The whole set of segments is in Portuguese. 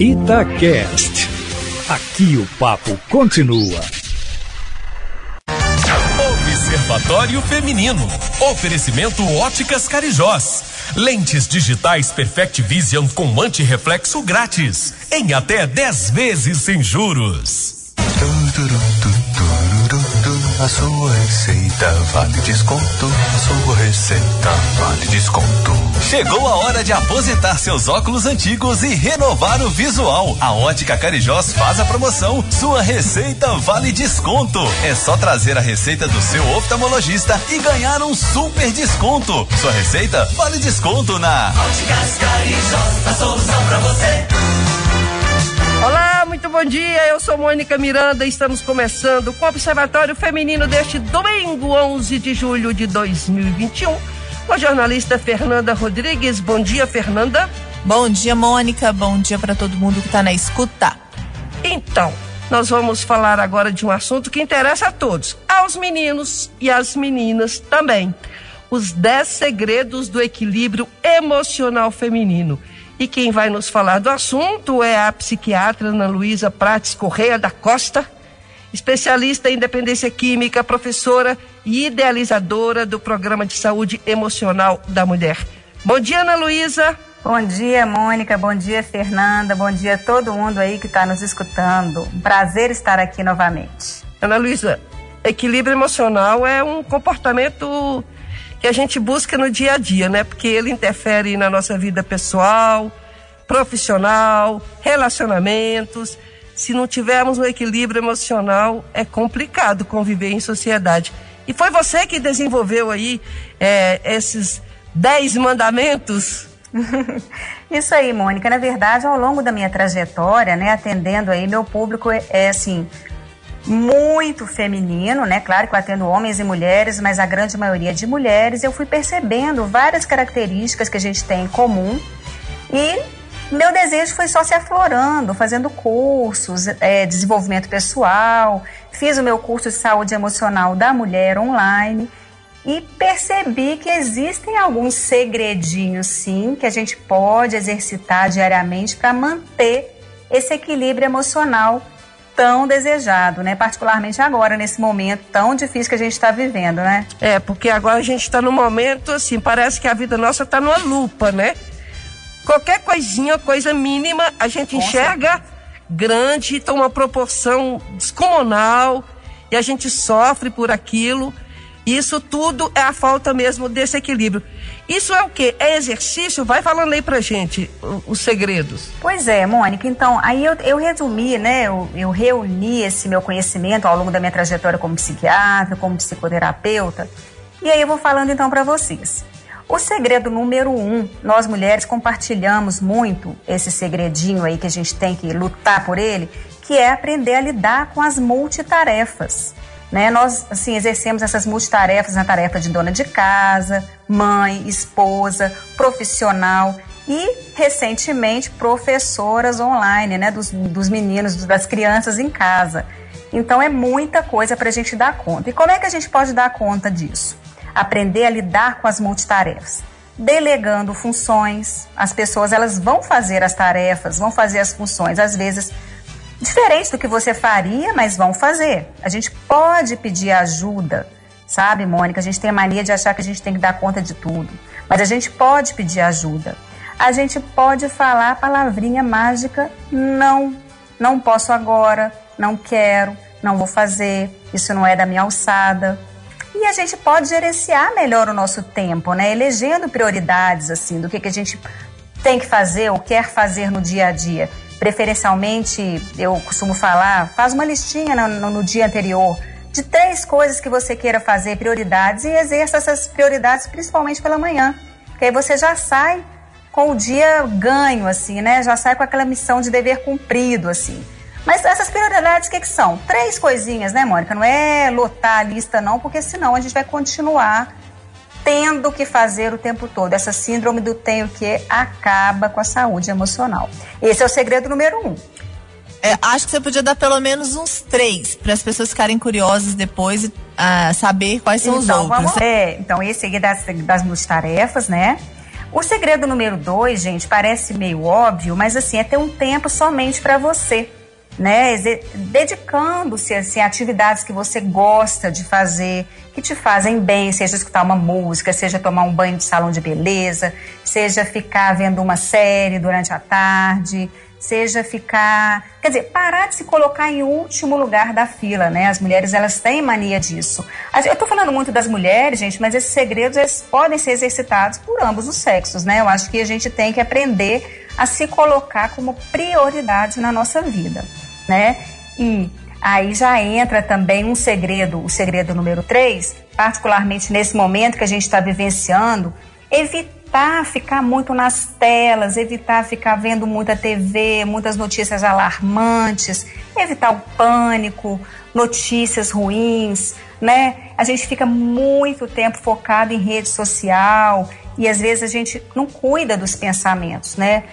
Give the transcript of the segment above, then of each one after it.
Itacast. Aqui o papo continua. Observatório Feminino. Oferecimento Óticas Carijós. Lentes digitais Perfect Vision com anti-reflexo grátis. Em até 10 vezes sem juros. A sua receita vale desconto. A sua receita vale desconto. Chegou a hora de aposentar seus óculos antigos e renovar o visual. A Ótica Carijós faz a promoção. Sua receita vale desconto. É só trazer a receita do seu oftalmologista e ganhar um super desconto. Sua receita vale desconto na Óticas Carijós, a solução pra você. Olá, muito bom dia. Eu sou Mônica Miranda e estamos começando com o Observatório Feminino deste domingo, 11 de julho de 2021, com a jornalista Fernanda Rodrigues. Bom dia, Fernanda. Bom dia, Mônica. Bom dia para todo mundo que está na escuta. Então, nós vamos falar agora de um assunto que interessa a todos, aos meninos e às meninas também. Os 10 segredos do equilíbrio emocional feminino. E quem vai nos falar do assunto é a psiquiatra Ana Luísa Prates Correia da Costa, especialista em dependência química, professora e idealizadora do Programa de Saúde Emocional da Mulher. Bom dia, Ana Luísa. Bom dia, Mônica. Bom dia, Fernanda. Bom dia a todo mundo aí que está nos escutando. Um prazer estar aqui novamente. Ana Luísa, equilíbrio emocional é um comportamento que a gente busca no dia a dia, né? Porque ele interfere na nossa vida pessoal, profissional, relacionamentos. Se não tivermos um equilíbrio emocional, é complicado conviver em sociedade. E foi você que desenvolveu aí é, esses dez mandamentos? Isso aí, Mônica. Na verdade, ao longo da minha trajetória, né, atendendo aí, meu público é, é assim, muito feminino, né? Claro que eu atendo homens e mulheres, mas a grande maioria de mulheres. Eu fui percebendo várias características que a gente tem em comum e meu desejo foi só se aflorando, fazendo cursos, é, desenvolvimento pessoal, fiz o meu curso de saúde emocional da mulher online e percebi que existem alguns segredinhos, sim, que a gente pode exercitar diariamente para manter esse equilíbrio emocional tão desejado, né? Particularmente agora, nesse momento tão difícil que a gente está vivendo, né? É, porque agora a gente está num momento, assim, parece que a vida nossa está numa lupa, né? Qualquer coisinha, coisa mínima, a gente Com enxerga certeza. grande, toma uma proporção descomunal e a gente sofre por aquilo. Isso tudo é a falta mesmo desse equilíbrio. Isso é o quê? É exercício? Vai falando aí pra gente os segredos. Pois é, Mônica. Então, aí eu, eu resumi, né? Eu, eu reuni esse meu conhecimento ao longo da minha trajetória como psiquiatra, como psicoterapeuta. E aí eu vou falando então para vocês. O segredo número um, nós mulheres compartilhamos muito esse segredinho aí que a gente tem que lutar por ele, que é aprender a lidar com as multitarefas. Né? Nós, assim, exercemos essas multitarefas na tarefa de dona de casa, mãe, esposa, profissional e, recentemente, professoras online, né? Dos, dos meninos, das crianças em casa. Então, é muita coisa para a gente dar conta. E como é que a gente pode dar conta disso? Aprender a lidar com as multitarefas. Delegando funções. As pessoas, elas vão fazer as tarefas, vão fazer as funções. Às vezes, diferente do que você faria, mas vão fazer. A gente pode pedir ajuda, sabe, Mônica? A gente tem a mania de achar que a gente tem que dar conta de tudo, mas a gente pode pedir ajuda. A gente pode falar a palavrinha mágica não, não posso agora, não quero, não vou fazer, isso não é da minha alçada. E a gente pode gerenciar melhor o nosso tempo, né? Elegendo prioridades, assim, do que, que a gente tem que fazer ou quer fazer no dia a dia. Preferencialmente, eu costumo falar, faz uma listinha no, no, dia anterior de três coisas que você queira fazer, prioridades, e exerça essas prioridades principalmente pela manhã. Que aí você já sai com o dia ganho, assim, né? Já sai com aquela missão de dever cumprido, assim. Mas essas prioridades, o que, que são? Três coisinhas, né, Mônica? Não é lotar a lista, não, porque senão a gente vai continuar tendo que fazer o tempo todo. Essa síndrome do tenho que acaba com a saúde emocional. Esse é o segredo número um. É, acho que você podia dar pelo menos uns três para as pessoas ficarem curiosas depois e ah, saber quais são os então, outros. Vamos, é, então, esse aí das, das multitarefas, né? O segredo número dois, gente, parece meio óbvio, mas assim, é ter um tempo somente para você né? Dedicando-se assim, a atividades que você gosta de fazer, que te fazem bem, seja escutar uma música, seja tomar um banho de salão de beleza, seja ficar vendo uma série durante a tarde, seja ficar, quer dizer, parar de se colocar em último lugar da fila, né? As mulheres elas têm mania disso. Eu tô falando muito das mulheres, gente, mas esses segredos eles podem ser exercitados por ambos os sexos, né? Eu acho que a gente tem que aprender a se colocar como prioridade na nossa vida né? E aí já entra também um segredo, o segredo número 3, particularmente nesse momento que a gente está vivenciando, evitar ficar muito nas telas, evitar ficar vendo muita TV, muitas notícias alarmantes, evitar o pânico, notícias ruins, né? A gente fica muito tempo focado em rede social e às vezes a gente não cuida dos pensamentos, né?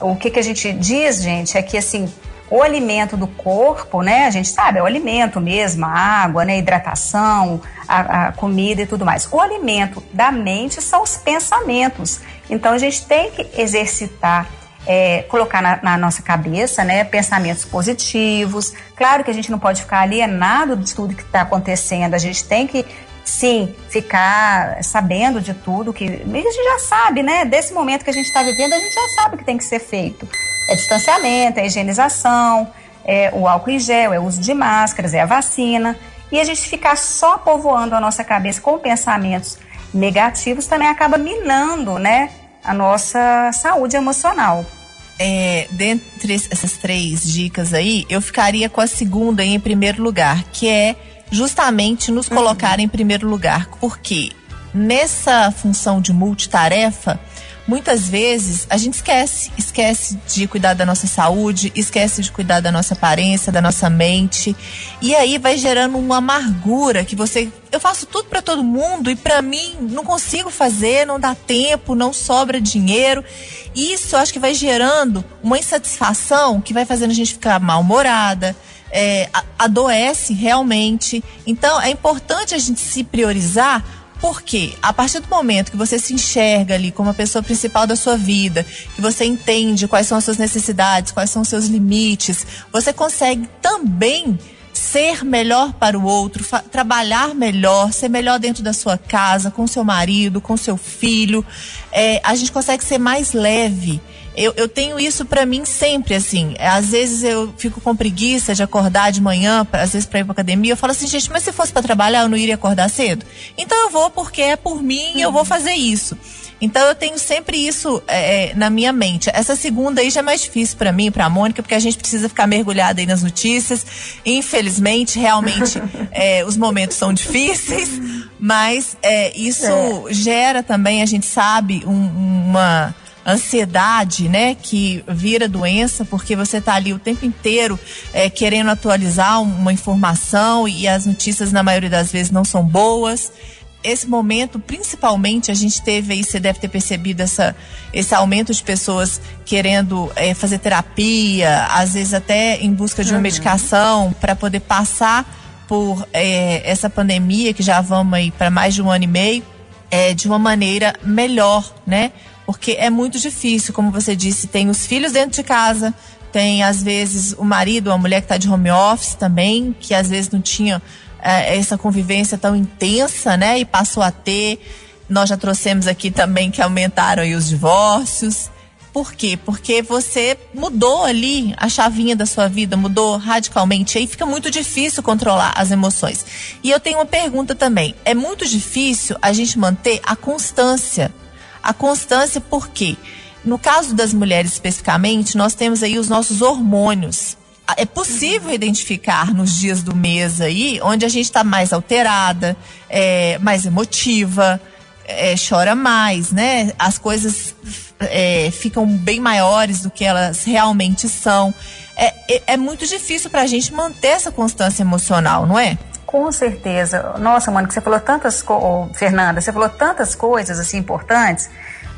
O que, que a gente diz, gente, é que assim, o alimento do corpo, né? A gente sabe, é o alimento mesmo, a água, né? A hidratação, a, a comida e tudo mais. O alimento da mente são os pensamentos. Então a gente tem que exercitar é, colocar na, na, nossa cabeça né, pensamentos positivos. Claro que a gente não pode ficar alienado de tudo que está acontecendo, a gente tem que sim ficar sabendo de tudo que a gente já sabe, né? Desse momento que a gente está vivendo, a gente já sabe o que tem que ser feito. É distanciamento, é higienização, é o álcool em gel, é o uso de máscaras, é a vacina. E a gente ficar só povoando a nossa cabeça com pensamentos negativos também acaba minando, né, a nossa saúde emocional. É, dentre essas três dicas aí, eu ficaria com a segunda em primeiro lugar, que é justamente nos uhum. colocar em primeiro lugar, porque nessa função de multitarefa, muitas vezes a gente esquece, esquece de cuidar da nossa saúde, esquece de cuidar da nossa aparência, da nossa mente, e aí vai gerando uma amargura que você, eu faço tudo para todo mundo e para mim não consigo fazer, não dá tempo, não sobra dinheiro. Isso eu acho que vai gerando uma insatisfação que vai fazendo a gente ficar mal-humorada, é, adoece realmente. Então é importante a gente se priorizar porque a partir do momento que você se enxerga ali como a pessoa principal da sua vida, que você entende quais são as suas necessidades, quais são os seus limites, você consegue também ser melhor para o outro, trabalhar melhor, ser melhor dentro da sua casa, com seu marido, com seu filho. É, a gente consegue ser mais leve eu, eu tenho isso para mim sempre, assim. Às vezes eu fico com preguiça de acordar de manhã, às vezes para ir pra academia. Eu falo assim, gente, mas se fosse para trabalhar, eu não iria acordar cedo? Então eu vou porque é por mim e eu vou fazer isso. Então eu tenho sempre isso é, é na minha mente. Essa segunda aí já é mais difícil para mim, para a Mônica, porque a gente precisa ficar mergulhada aí nas notícias. Infelizmente, realmente, é, os momentos são difíceis, mas é, isso é. gera também, a gente sabe, um, uma ansiedade, né, que vira doença, porque você está ali o tempo inteiro é, querendo atualizar uma informação e as notícias, na maioria das vezes, não são boas. Esse momento, principalmente, a gente teve aí, você deve ter percebido essa, esse aumento de pessoas querendo é, fazer terapia, às vezes até em busca de uma uhum. medicação para poder passar por é, essa pandemia, que já vamos aí para mais de um ano e meio, é, de uma maneira melhor, né? Porque é muito difícil, como você disse, tem os filhos dentro de casa, tem às vezes o marido, a mulher que está de home office também, que às vezes não tinha é, essa convivência tão intensa, né? E passou a ter. Nós já trouxemos aqui também que aumentaram os divórcios. Por quê? Porque você mudou ali a chavinha da sua vida, mudou radicalmente. Aí fica muito difícil controlar as emoções. E eu tenho uma pergunta também. É muito difícil a gente manter a constância a constância, por quê? No caso das mulheres especificamente, nós temos aí os nossos hormônios. É possível identificar nos dias do mês aí, onde a gente está mais alterada, é, mais emotiva, é, chora mais, né? As coisas é, ficam bem maiores do que elas realmente são. É, é, é muito difícil para a gente manter essa constância emocional, não é? Com certeza. Nossa, mano, que você falou tantas coisas, Fernanda, você falou tantas coisas assim importantes.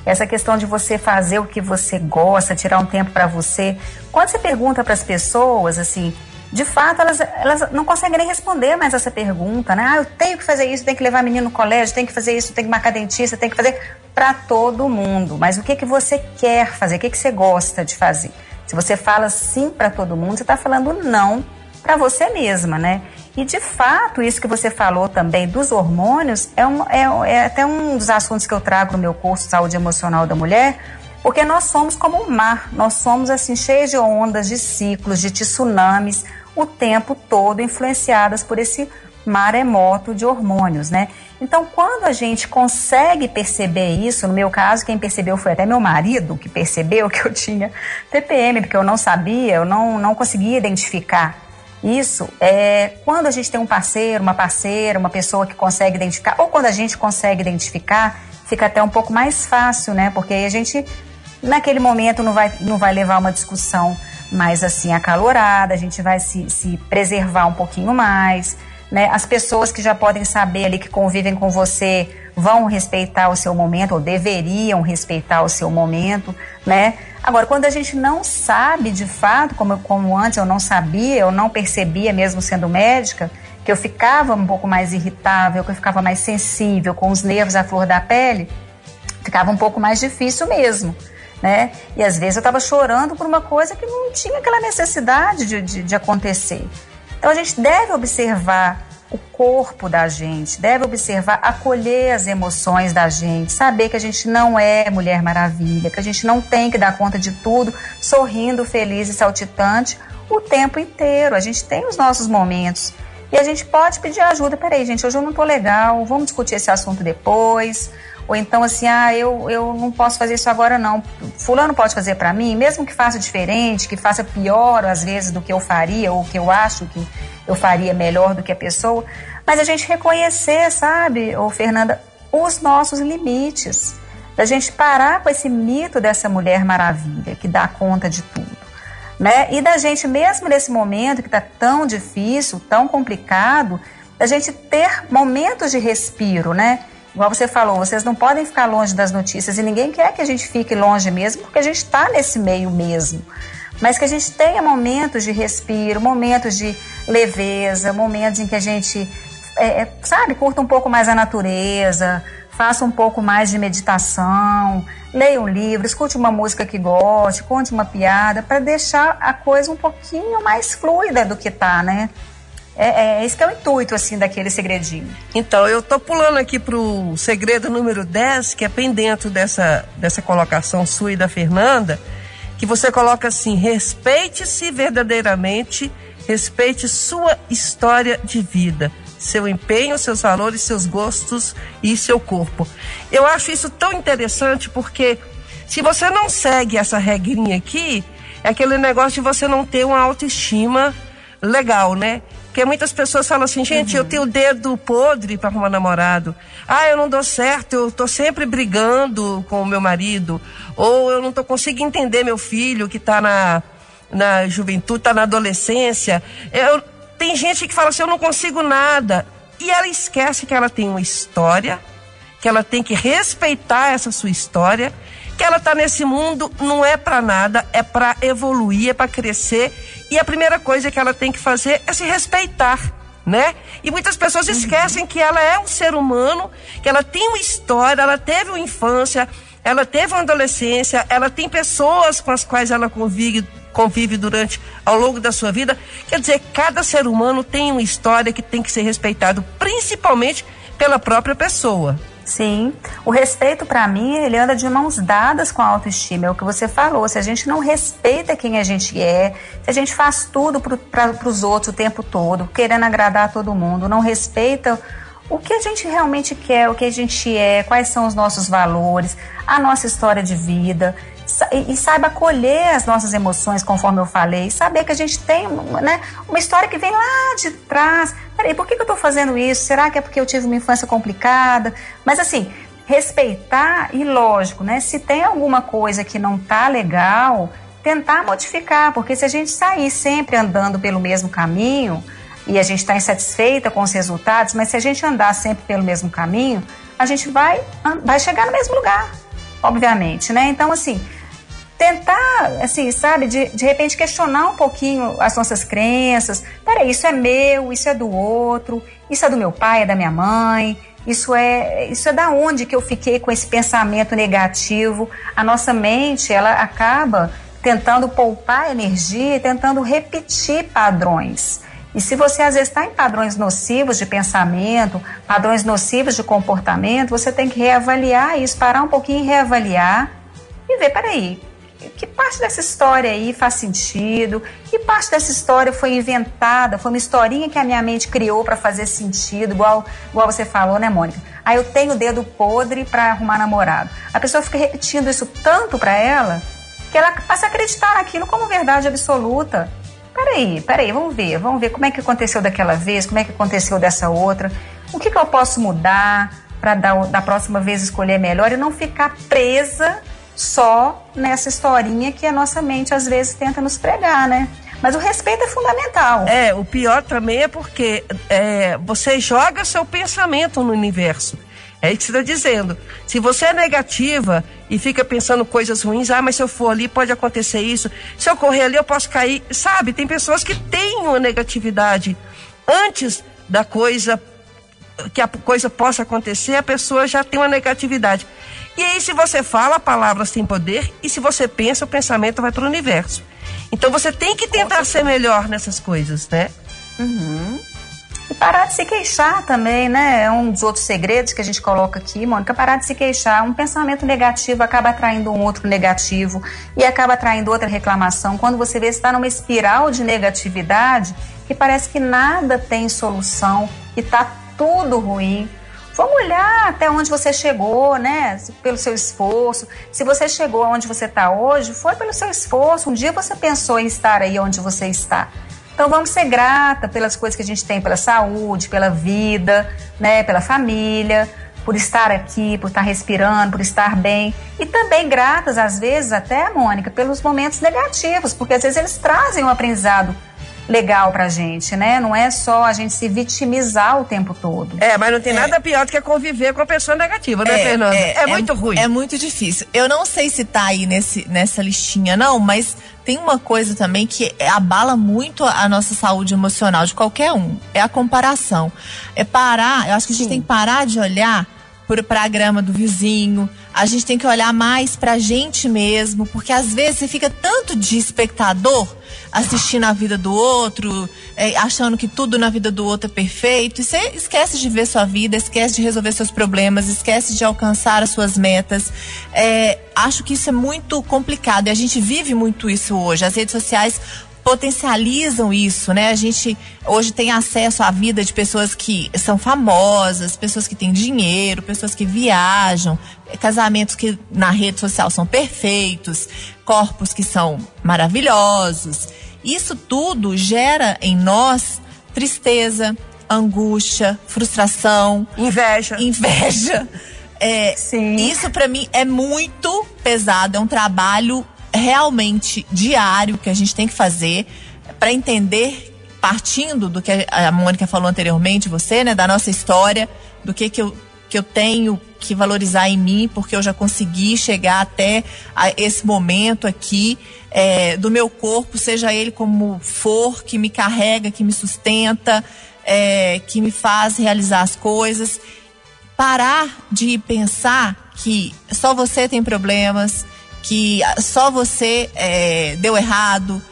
Essa questão de você fazer o que você gosta, tirar um tempo para você. Quando você pergunta para as pessoas assim, de fato, elas, elas não conseguem nem responder mais essa pergunta, né? Ah, eu tenho que fazer isso, tenho que levar menino no colégio, tenho que fazer isso, tenho que marcar dentista, tenho que fazer para todo mundo. Mas o que, que você quer fazer? O que, que você gosta de fazer? Se você fala sim para todo mundo, você está falando não para você mesma, né? E de fato, isso que você falou também dos hormônios é, um, é, é até um dos assuntos que eu trago no meu curso Saúde Emocional da Mulher, porque nós somos como um mar, nós somos assim cheios de ondas, de ciclos, de tsunamis, o tempo todo influenciadas por esse maremoto de hormônios, né? Então, quando a gente consegue perceber isso, no meu caso, quem percebeu foi até meu marido que percebeu que eu tinha TPM, porque eu não sabia, eu não, não conseguia identificar isso. É quando a gente tem um parceiro, uma parceira, uma pessoa que consegue identificar, ou quando a gente consegue identificar, fica até um pouco mais fácil, né? Porque aí a gente, naquele momento, não vai, não vai levar uma discussão mais assim acalorada, a gente vai se, se preservar um pouquinho mais né? As pessoas que já podem saber ali que convivem com você vão respeitar o seu momento ou deveriam respeitar o seu momento, né? Agora, quando a gente não sabe de fato, como, como antes eu não sabia, eu não percebia mesmo sendo médica, que eu ficava um pouco mais irritável, que eu ficava mais sensível, com os nervos à flor da pele, ficava um pouco mais difícil mesmo. Né? E às vezes eu estava chorando por uma coisa que não tinha aquela necessidade de, de, de acontecer. Então a gente deve observar o corpo da gente, deve observar, acolher as emoções da gente, saber que a gente não é Mulher Maravilha, que a gente não tem que dar conta de tudo, sorrindo, feliz e saltitante o tempo inteiro. A gente tem os nossos momentos e a gente pode pedir ajuda. Peraí, gente, hoje eu não tô legal, vamos discutir esse assunto depois. Ou então assim, ah, eu, eu não posso fazer isso agora não. Fulano pode fazer para mim, mesmo que faça diferente, que faça pior às vezes do que eu faria ou que eu acho que eu faria melhor do que a pessoa. Mas a gente reconhecer, sabe, ô Fernanda, os nossos limites. Da gente parar com esse mito dessa mulher maravilha que dá conta de tudo. Né? E da gente, mesmo nesse momento que está tão difícil, tão complicado, da gente ter momentos de respiro, né? igual você falou, vocês não podem ficar longe das notícias e ninguém quer que a gente fique longe mesmo, porque a gente está nesse meio mesmo. Mas que a gente tenha momentos de respiro, momentos de leveza, momentos em que a gente, é, é, sabe, curta um pouco mais a natureza, faça um pouco mais de meditação, leia um livro, escute uma música que goste, conte uma piada, para deixar a coisa um pouquinho mais fluida do que tá, né? É, é, esse que é o intuito, assim, daquele segredinho. Então, eu tô pulando aqui pro segredo número 10, que é bem dentro dessa, dessa colocação sua e da Fernanda, que você coloca assim: respeite-se verdadeiramente, respeite sua história de vida, seu empenho, seus valores, seus gostos e seu corpo. Eu acho isso tão interessante porque se você não segue essa regrinha aqui, é aquele negócio de você não ter uma autoestima legal, né? Porque muitas pessoas falam assim, gente, uhum. eu tenho o dedo podre para arrumar namorado. Ah, eu não dou certo, eu tô sempre brigando com o meu marido. Ou eu não tô conseguindo entender meu filho que tá na, na juventude, tá na adolescência. Eu, tem gente que fala assim, eu não consigo nada. E ela esquece que ela tem uma história, que ela tem que respeitar essa sua história que ela está nesse mundo não é para nada, é para evoluir, é para crescer. E a primeira coisa que ela tem que fazer é se respeitar, né? E muitas pessoas esquecem uhum. que ela é um ser humano, que ela tem uma história, ela teve uma infância, ela teve uma adolescência, ela tem pessoas com as quais ela convive, convive durante ao longo da sua vida. Quer dizer, cada ser humano tem uma história que tem que ser respeitado, principalmente pela própria pessoa. Sim, o respeito para mim, ele anda de mãos dadas com a autoestima, é o que você falou. Se a gente não respeita quem a gente é, se a gente faz tudo para os outros o tempo todo, querendo agradar todo mundo, não respeita o que a gente realmente quer, o que a gente é, quais são os nossos valores, a nossa história de vida e saiba acolher as nossas emoções, conforme eu falei, saber que a gente tem né, uma história que vem lá de trás. Peraí, por que, que eu estou fazendo isso? Será que é porque eu tive uma infância complicada? Mas assim, respeitar e lógico, né? Se tem alguma coisa que não tá legal, tentar modificar, porque se a gente sair sempre andando pelo mesmo caminho e a gente está insatisfeita com os resultados, mas se a gente andar sempre pelo mesmo caminho, a gente vai, vai chegar no mesmo lugar, obviamente, né? Então, assim, tentar, assim, sabe, de, de repente questionar um pouquinho as nossas crenças. Peraí, isso é meu, isso é do outro, isso é do meu pai, é da minha mãe, isso é, isso é da onde que eu fiquei com esse pensamento negativo. A nossa mente, ela acaba tentando poupar energia, tentando repetir padrões. E se você às vezes está em padrões nocivos de pensamento, padrões nocivos de comportamento, você tem que reavaliar isso, parar um pouquinho e reavaliar e ver, peraí, que parte dessa história aí faz sentido? Que parte dessa história foi inventada? Foi uma historinha que a minha mente criou para fazer sentido, igual, igual você falou, né, Mônica? Aí eu tenho o dedo podre para arrumar namorado. A pessoa fica repetindo isso tanto para ela que ela passa a acreditar naquilo como verdade absoluta. Peraí, peraí, vamos ver, vamos ver como é que aconteceu daquela vez, como é que aconteceu dessa outra, o que, que eu posso mudar para da próxima vez escolher melhor e não ficar presa só nessa historinha que a nossa mente às vezes tenta nos pregar, né? Mas o respeito é fundamental. É, o pior também é porque é, você joga seu pensamento no universo. É isso que você está dizendo. Se você é negativa e fica pensando coisas ruins, ah, mas se eu for ali pode acontecer isso, se eu correr ali eu posso cair. Sabe, tem pessoas que têm uma negatividade antes da coisa, que a coisa possa acontecer, a pessoa já tem uma negatividade. E aí, se você fala, palavras têm poder, e se você pensa, o pensamento vai para o universo. Então você tem que tentar ser melhor nessas coisas, né? Uhum. E parar de se queixar também, né? É um dos outros segredos que a gente coloca aqui, Mônica, parar de se queixar. Um pensamento negativo acaba atraindo um outro negativo e acaba atraindo outra reclamação. Quando você vê, está numa espiral de negatividade que parece que nada tem solução, e está tudo ruim. Vamos olhar até onde você chegou, né? Pelo seu esforço. Se você chegou aonde você está hoje, foi pelo seu esforço. Um dia você pensou em estar aí onde você está. Então vamos ser grata pelas coisas que a gente tem, pela saúde, pela vida, né? Pela família, por estar aqui, por estar respirando, por estar bem. E também gratas, às vezes, até, Mônica, pelos momentos negativos, porque às vezes eles trazem um aprendizado legal pra gente, né? Não é só a gente se vitimizar o tempo todo. É, mas não tem é. nada pior do que conviver com a pessoa negativa, né, é, Fernanda? É, é, é muito ruim. É muito difícil. Eu não sei se tá aí nesse, nessa listinha, não, mas tem uma coisa também que abala muito a nossa saúde emocional de qualquer um. É a comparação. É parar, eu acho que a gente Sim. tem que parar de olhar para a grama do vizinho. A gente tem que olhar mais para a gente mesmo, porque às vezes você fica tanto de espectador assistindo a vida do outro, é, achando que tudo na vida do outro é perfeito, e você esquece de ver sua vida, esquece de resolver seus problemas, esquece de alcançar as suas metas. É, acho que isso é muito complicado e a gente vive muito isso hoje. As redes sociais potencializam isso, né? A gente hoje tem acesso à vida de pessoas que são famosas, pessoas que têm dinheiro, pessoas que viajam, casamentos que na rede social são perfeitos, corpos que são maravilhosos. Isso tudo gera em nós tristeza, angústia, frustração, inveja. Inveja. É, Sim. Isso para mim é muito pesado, é um trabalho realmente diário que a gente tem que fazer para entender, partindo do que a Mônica falou anteriormente, você, né, da nossa história, do que, que, eu, que eu tenho que valorizar em mim, porque eu já consegui chegar até esse momento aqui, é, do meu corpo, seja ele como for, que me carrega, que me sustenta, é, que me faz realizar as coisas. Parar de pensar que só você tem problemas, que só você é, deu errado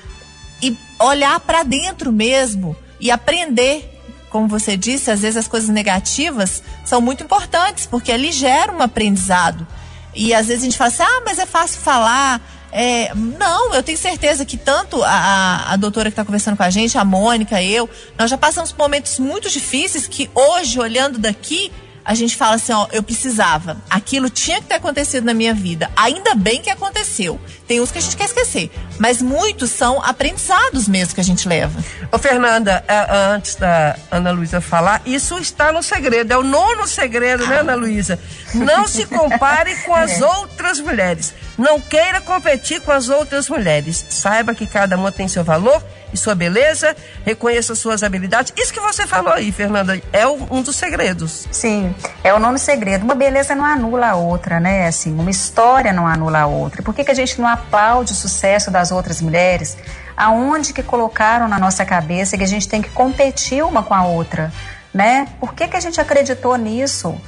e olhar para dentro mesmo e aprender. Como você disse, às vezes as coisas negativas são muito importantes, porque ali gera um aprendizado. E às vezes a gente fala assim, ah, mas é fácil falar. É, não, eu tenho certeza que tanto a, a doutora que está conversando com a gente, a Mônica, eu, nós já passamos por momentos muito difíceis que hoje, olhando daqui, a gente fala assim, ó, eu precisava. Aquilo tinha que ter acontecido na minha vida. Ainda bem que aconteceu. Tem uns que a gente quer esquecer, mas muitos são aprendizados mesmo que a gente leva. Ô Fernanda, é, é, antes da Ana Luísa falar, isso está no segredo, é o nono segredo, né, Ana Luísa? Não se compare com as é. outras mulheres. Não queira competir com as outras mulheres. Saiba que cada uma tem seu valor e sua beleza, reconheça suas habilidades. Isso que você falou aí, Fernanda, é um dos segredos. Sim, é o nono segredo. Uma beleza não anula a outra, né? Assim, uma história não anula a outra. Por que, que a gente não aplaude o sucesso das outras mulheres, aonde que colocaram na nossa cabeça que a gente tem que competir uma com a outra, né? Por que, que a gente acreditou nisso?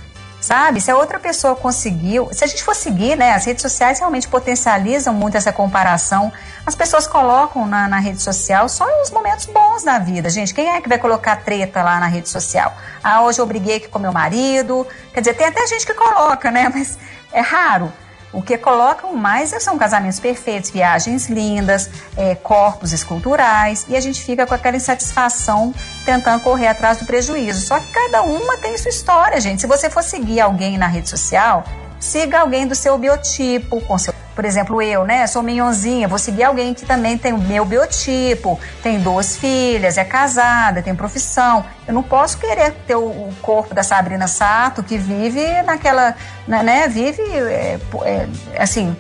Sabe? Se a outra pessoa conseguiu, se a gente for seguir, né? As redes sociais realmente potencializam muito essa comparação. As pessoas colocam na, na rede social só os momentos bons da vida, gente. Quem é que vai colocar treta lá na rede social? Ah, hoje eu briguei aqui com meu marido. Quer dizer, tem até gente que coloca, né? Mas é raro. O que colocam mais são casamentos perfeitos, viagens lindas, é, corpos esculturais, e a gente fica com aquela insatisfação tentando correr atrás do prejuízo. Só que cada uma tem sua história, gente. Se você for seguir alguém na rede social, siga alguém do seu biotipo, com seu por exemplo, eu, né, sou minhonzinha, vou seguir alguém que também tem o meu biotipo, tem duas filhas, é casada, tem profissão. Eu não posso querer ter o, corpo da Sabrina Sato, que vive naquela, né, né vive, é, é, assim,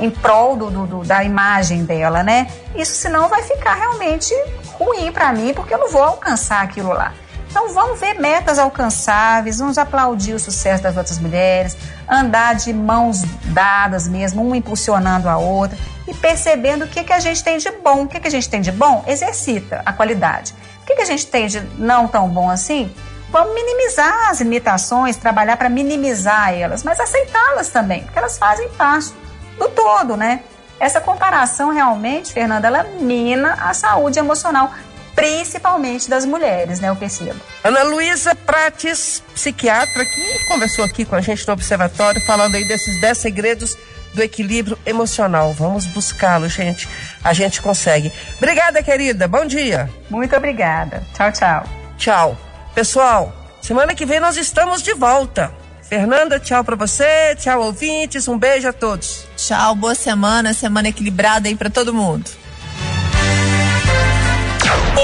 em prol do, do, da imagem dela, né? Isso senão vai ficar realmente ruim para mim, porque eu não vou alcançar aquilo lá. Então vamos ver metas alcançáveis, vamos aplaudir o sucesso das outras mulheres, andar de mãos dadas mesmo, uma impulsionando a outra e percebendo o que, que a gente tem de bom. O que, que a gente tem de bom? Exercita a qualidade. O que, que a gente tem de não tão bom assim? Vamos minimizar as limitações, trabalhar para minimizar elas, mas aceitá-las também, porque elas fazem parte do todo, né? Essa comparação realmente, Fernanda, ela mina a saúde emocional principalmente das mulheres, né? Eu percebo. Ana Luísa Prates, psiquiatra, que conversou aqui com a gente no Observatório, falando aí desses 10 segredos do equilíbrio emocional. Vamos buscá-lo, gente. A gente consegue. Obrigada, querida. Bom dia. Muito obrigada. Tchau, tchau. Tchau. Pessoal, semana que vem nós estamos de volta. Fernanda, tchau para você, tchau ouvintes, um beijo a todos. Tchau, boa semana, semana equilibrada aí para todo mundo.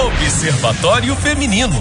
Observatório Feminino.